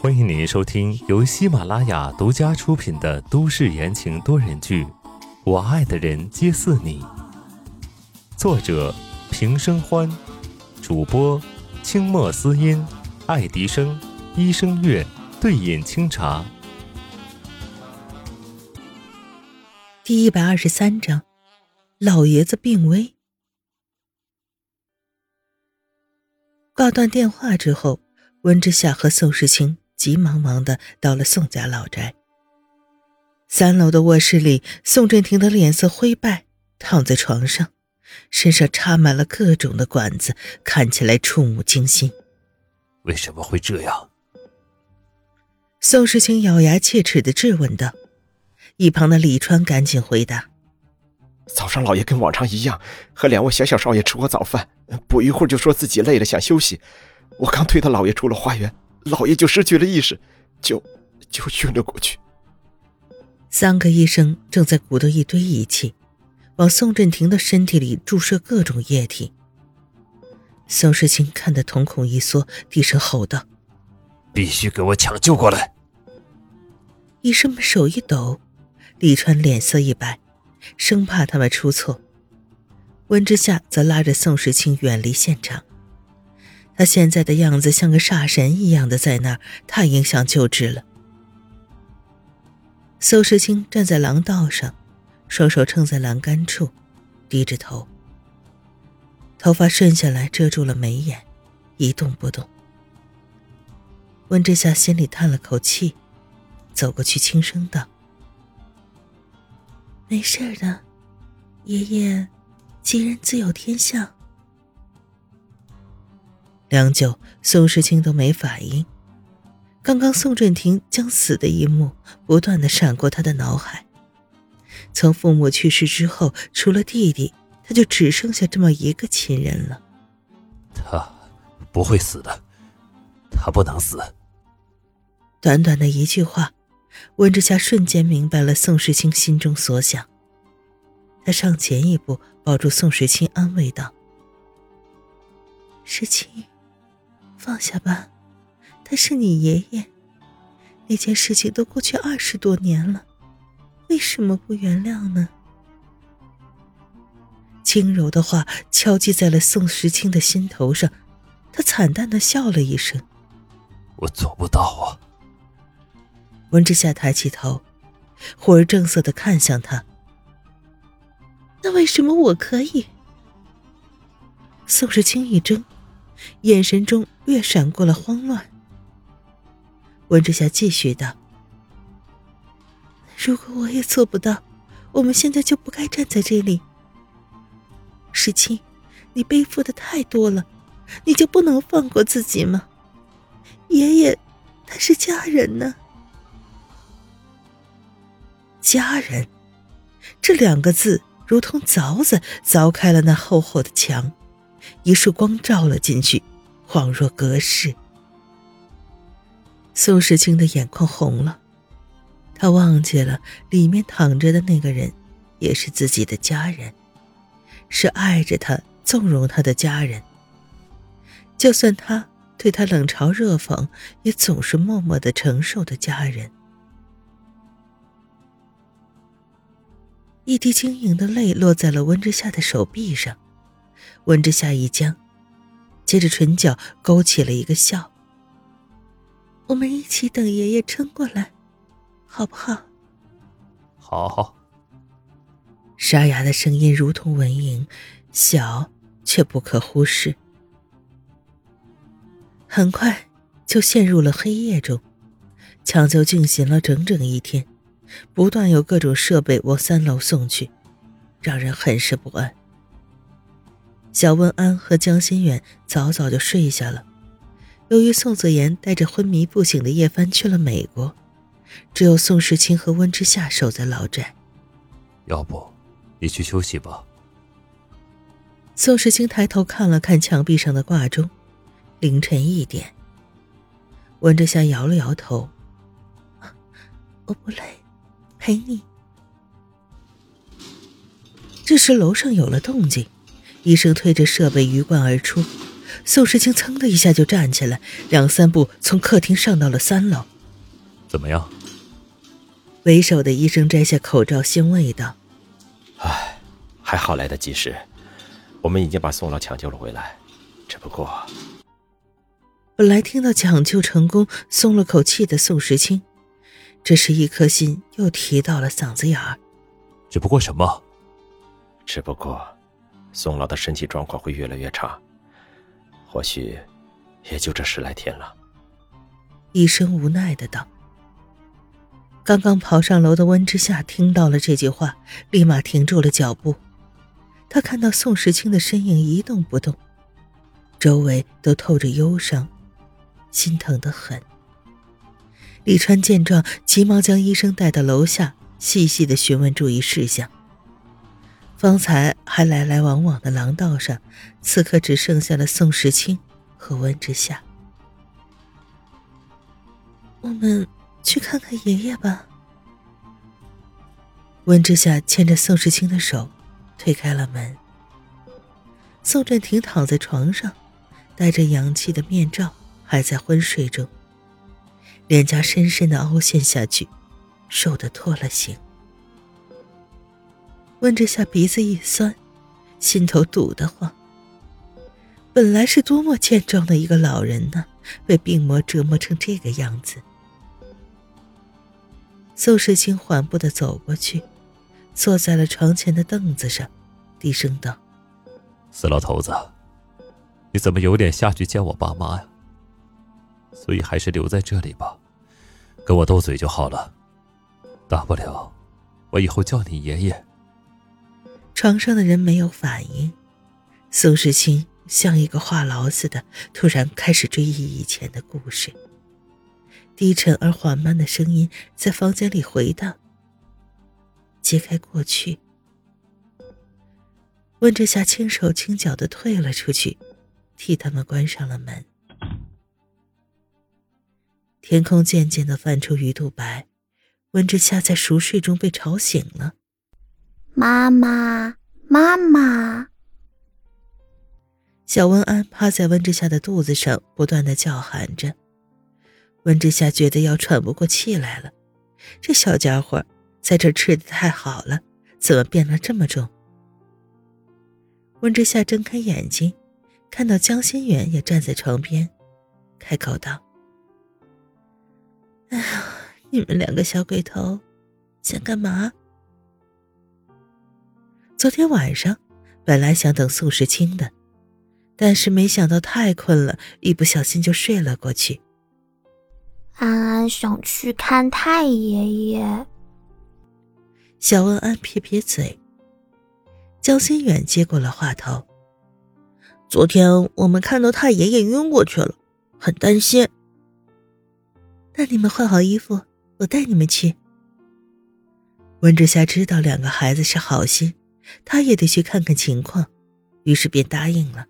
欢迎您收听由喜马拉雅独家出品的都市言情多人剧《我爱的人皆似你》，作者平生欢，主播清墨思音、爱迪生、医生月、对饮清茶。第一百二十三章，老爷子病危。挂断电话之后，温之夏和宋时清急忙忙的到了宋家老宅。三楼的卧室里，宋振廷的脸色灰败，躺在床上，身上插满了各种的管子，看起来触目惊心。为什么会这样？宋时清咬牙切齿的质问道。一旁的李川赶紧回答：“早上老爷跟往常一样，和两位小小少爷吃过早饭，不一会儿就说自己累了想休息。我刚推他老爷出了花园，老爷就失去了意识，就就晕了过去。”三个医生正在鼓捣一堆仪器，往宋振廷的身体里注射各种液体。宋世清看得瞳孔一缩，低声吼道：“必须给我抢救过来！”医生们手一抖。李川脸色一白，生怕他们出错。温之夏则拉着宋时清远离现场。他现在的样子像个煞神一样的在那儿，太影响救治了。苏时清站在廊道上，双手撑在栏杆处，低着头，头发顺下来遮住了眉眼，一动不动。温之夏心里叹了口气，走过去轻声道。没事的，爷爷，吉人自有天相。良久，宋时清都没反应。刚刚宋振庭将死的一幕不断的闪过他的脑海。从父母去世之后，除了弟弟，他就只剩下这么一个亲人了。他不会死的，他不能死。短短的一句话。温之夏瞬间明白了宋时清心中所想。他上前一步，抱住宋时清，安慰道：“时清，放下吧，他是你爷爷。那件事情都过去二十多年了，为什么不原谅呢？”轻柔的话敲击在了宋时清的心头上，他惨淡的笑了一声：“我做不到啊。”温之夏抬起头，忽而正色的看向他。那为什么我可以？宋时清一怔，眼神中略闪过了慌乱。温之夏继续道：“如果我也做不到，我们现在就不该站在这里。时清，你背负的太多了，你就不能放过自己吗？爷爷，他是家人呢。”家人，这两个字如同凿子凿开了那厚厚的墙，一束光照了进去，恍若隔世。宋时清的眼眶红了，他忘记了里面躺着的那个人也是自己的家人，是爱着他、纵容他的家人。就算他对他冷嘲热讽，也总是默默的承受的家人。一滴晶莹的泪落在了温之夏的手臂上，温之夏一僵，接着唇角勾起了一个笑。我们一起等爷爷撑过来，好不好？好。沙哑的声音如同蚊蝇，小却不可忽视。很快就陷入了黑夜中，抢救进行了整整一天。不断有各种设备往三楼送去，让人很是不安。小温安和江心远早早就睡下了。由于宋子妍带着昏迷不醒的叶帆去了美国，只有宋时清和温之夏守在老宅。要不，你去休息吧。宋时清抬头看了看墙壁上的挂钟，凌晨一点。温之夏摇了摇头：“我不累。”陪你。这时楼上有了动静，医生推着设备鱼贯而出，宋时清噌的一下就站起来，两三步从客厅上到了三楼。怎么样？为首的医生摘下口罩，欣慰道：“唉，还好来得及时，我们已经把宋老抢救了回来。只不过……”本来听到抢救成功，松了口气的宋时清，这时一颗心又提到了嗓子眼儿。只不过什么？只不过，宋老的身体状况会越来越差，或许也就这十来天了。医生无奈的道。刚刚跑上楼的温之夏听到了这句话，立马停住了脚步。他看到宋时清的身影一动不动，周围都透着忧伤。心疼的很。李川见状，急忙将医生带到楼下，细细的询问注意事项。方才还来来往往的廊道上，此刻只剩下了宋时清和温之夏。我们去看看爷爷吧。温之夏牵着宋时清的手，推开了门。宋振庭躺在床上，戴着氧气的面罩。还在昏睡中，脸颊深深的凹陷下去，瘦得脱了形。温之夏鼻子一酸，心头堵得慌。本来是多么健壮的一个老人呢，被病魔折磨成这个样子。宋时清缓步的走过去，坐在了床前的凳子上，低声道：“死老头子，你怎么有脸下去见我爸妈呀？”所以还是留在这里吧，跟我斗嘴就好了。大不了，我以后叫你爷爷。床上的人没有反应，宋世清像一个话痨似的，突然开始追忆以前的故事。低沉而缓慢的声音在房间里回荡。揭开过去，温之夏轻手轻脚的退了出去，替他们关上了门。天空渐渐的泛出鱼肚白，温之夏在熟睡中被吵醒了。妈妈，妈妈！小温安趴在温之夏的肚子上，不断的叫喊着。温之夏觉得要喘不过气来了，这小家伙在这吃的太好了，怎么变得这么重？温之夏睁开眼睛，看到江心远也站在床边，开口道。哎呀，你们两个小鬼头，想干嘛？昨天晚上本来想等宋时清的，但是没想到太困了，一不小心就睡了过去。安安想去看太爷爷。小安安撇撇嘴。江心远接过了话头。昨天我们看到太爷爷晕过去了，很担心。那你们换好衣服，我带你们去。温之夏知道两个孩子是好心，他也得去看看情况，于是便答应了。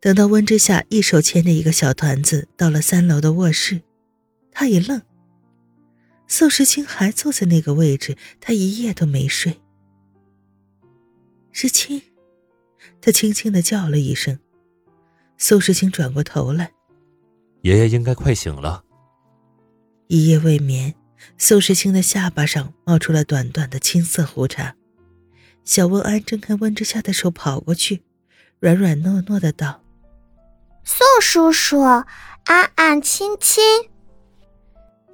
等到温之夏一手牵着一个小团子到了三楼的卧室，他一愣。宋时清还坐在那个位置，他一夜都没睡。时清，他轻轻的叫了一声。宋时清转过头来，爷爷应该快醒了。一夜未眠，宋时清的下巴上冒出了短短的青色胡茬。小温安睁开温之夏的手，跑过去，软软糯糯的道：“宋叔叔，安安亲亲。”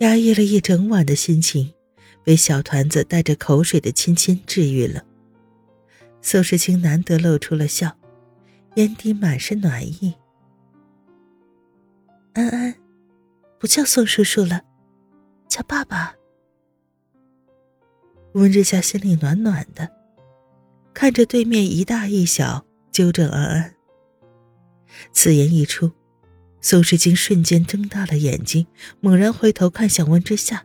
压抑了一整晚的心情，被小团子带着口水的亲亲治愈了。宋时清难得露出了笑，眼底满是暖意。安安，不叫宋叔叔了。叫爸爸。温之夏心里暖暖的，看着对面一大一小，纠正安安。此言一出，宋时清瞬间睁大了眼睛，猛然回头看向温之夏。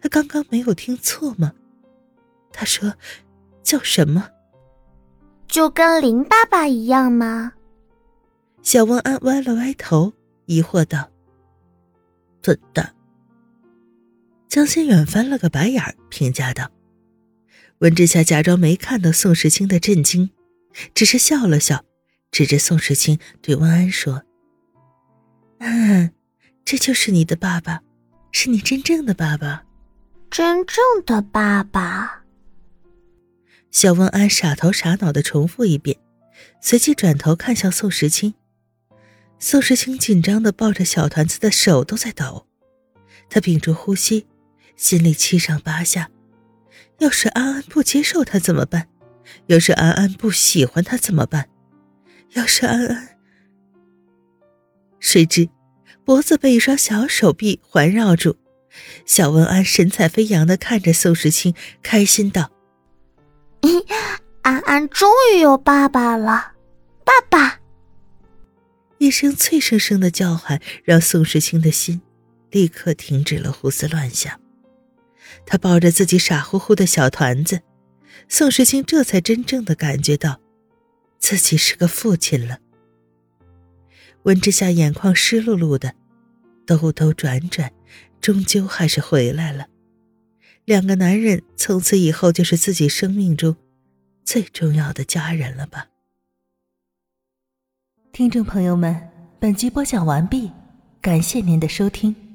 他刚刚没有听错吗？他说：“叫什么？”就跟林爸爸一样吗？小温安歪了歪头，疑惑道：“笨蛋。”江心远翻了个白眼儿，评价道：“温之夏假装没看到宋时清的震惊，只是笑了笑，指着宋时清对温安说：“安安，这就是你的爸爸，是你真正的爸爸。”真正的爸爸。小温安傻头傻脑的重复一遍，随即转头看向宋时清。宋时清紧张的抱着小团子的手都在抖，他屏住呼吸，心里七上八下。要是安安不接受他怎么办？要是安安不喜欢他怎么办？要是安安……谁知，脖子被一双小手臂环绕住。小文安神采飞扬的看着宋时清，开心道：“安安终于有爸爸了，爸爸！”一声脆生生的叫喊，让宋时清的心立刻停止了胡思乱想。他抱着自己傻乎乎的小团子，宋时清这才真正的感觉到，自己是个父亲了。温之夏眼眶湿漉漉的，兜兜转转。终究还是回来了。两个男人从此以后就是自己生命中最重要的家人了吧？听众朋友们，本集播讲完毕，感谢您的收听。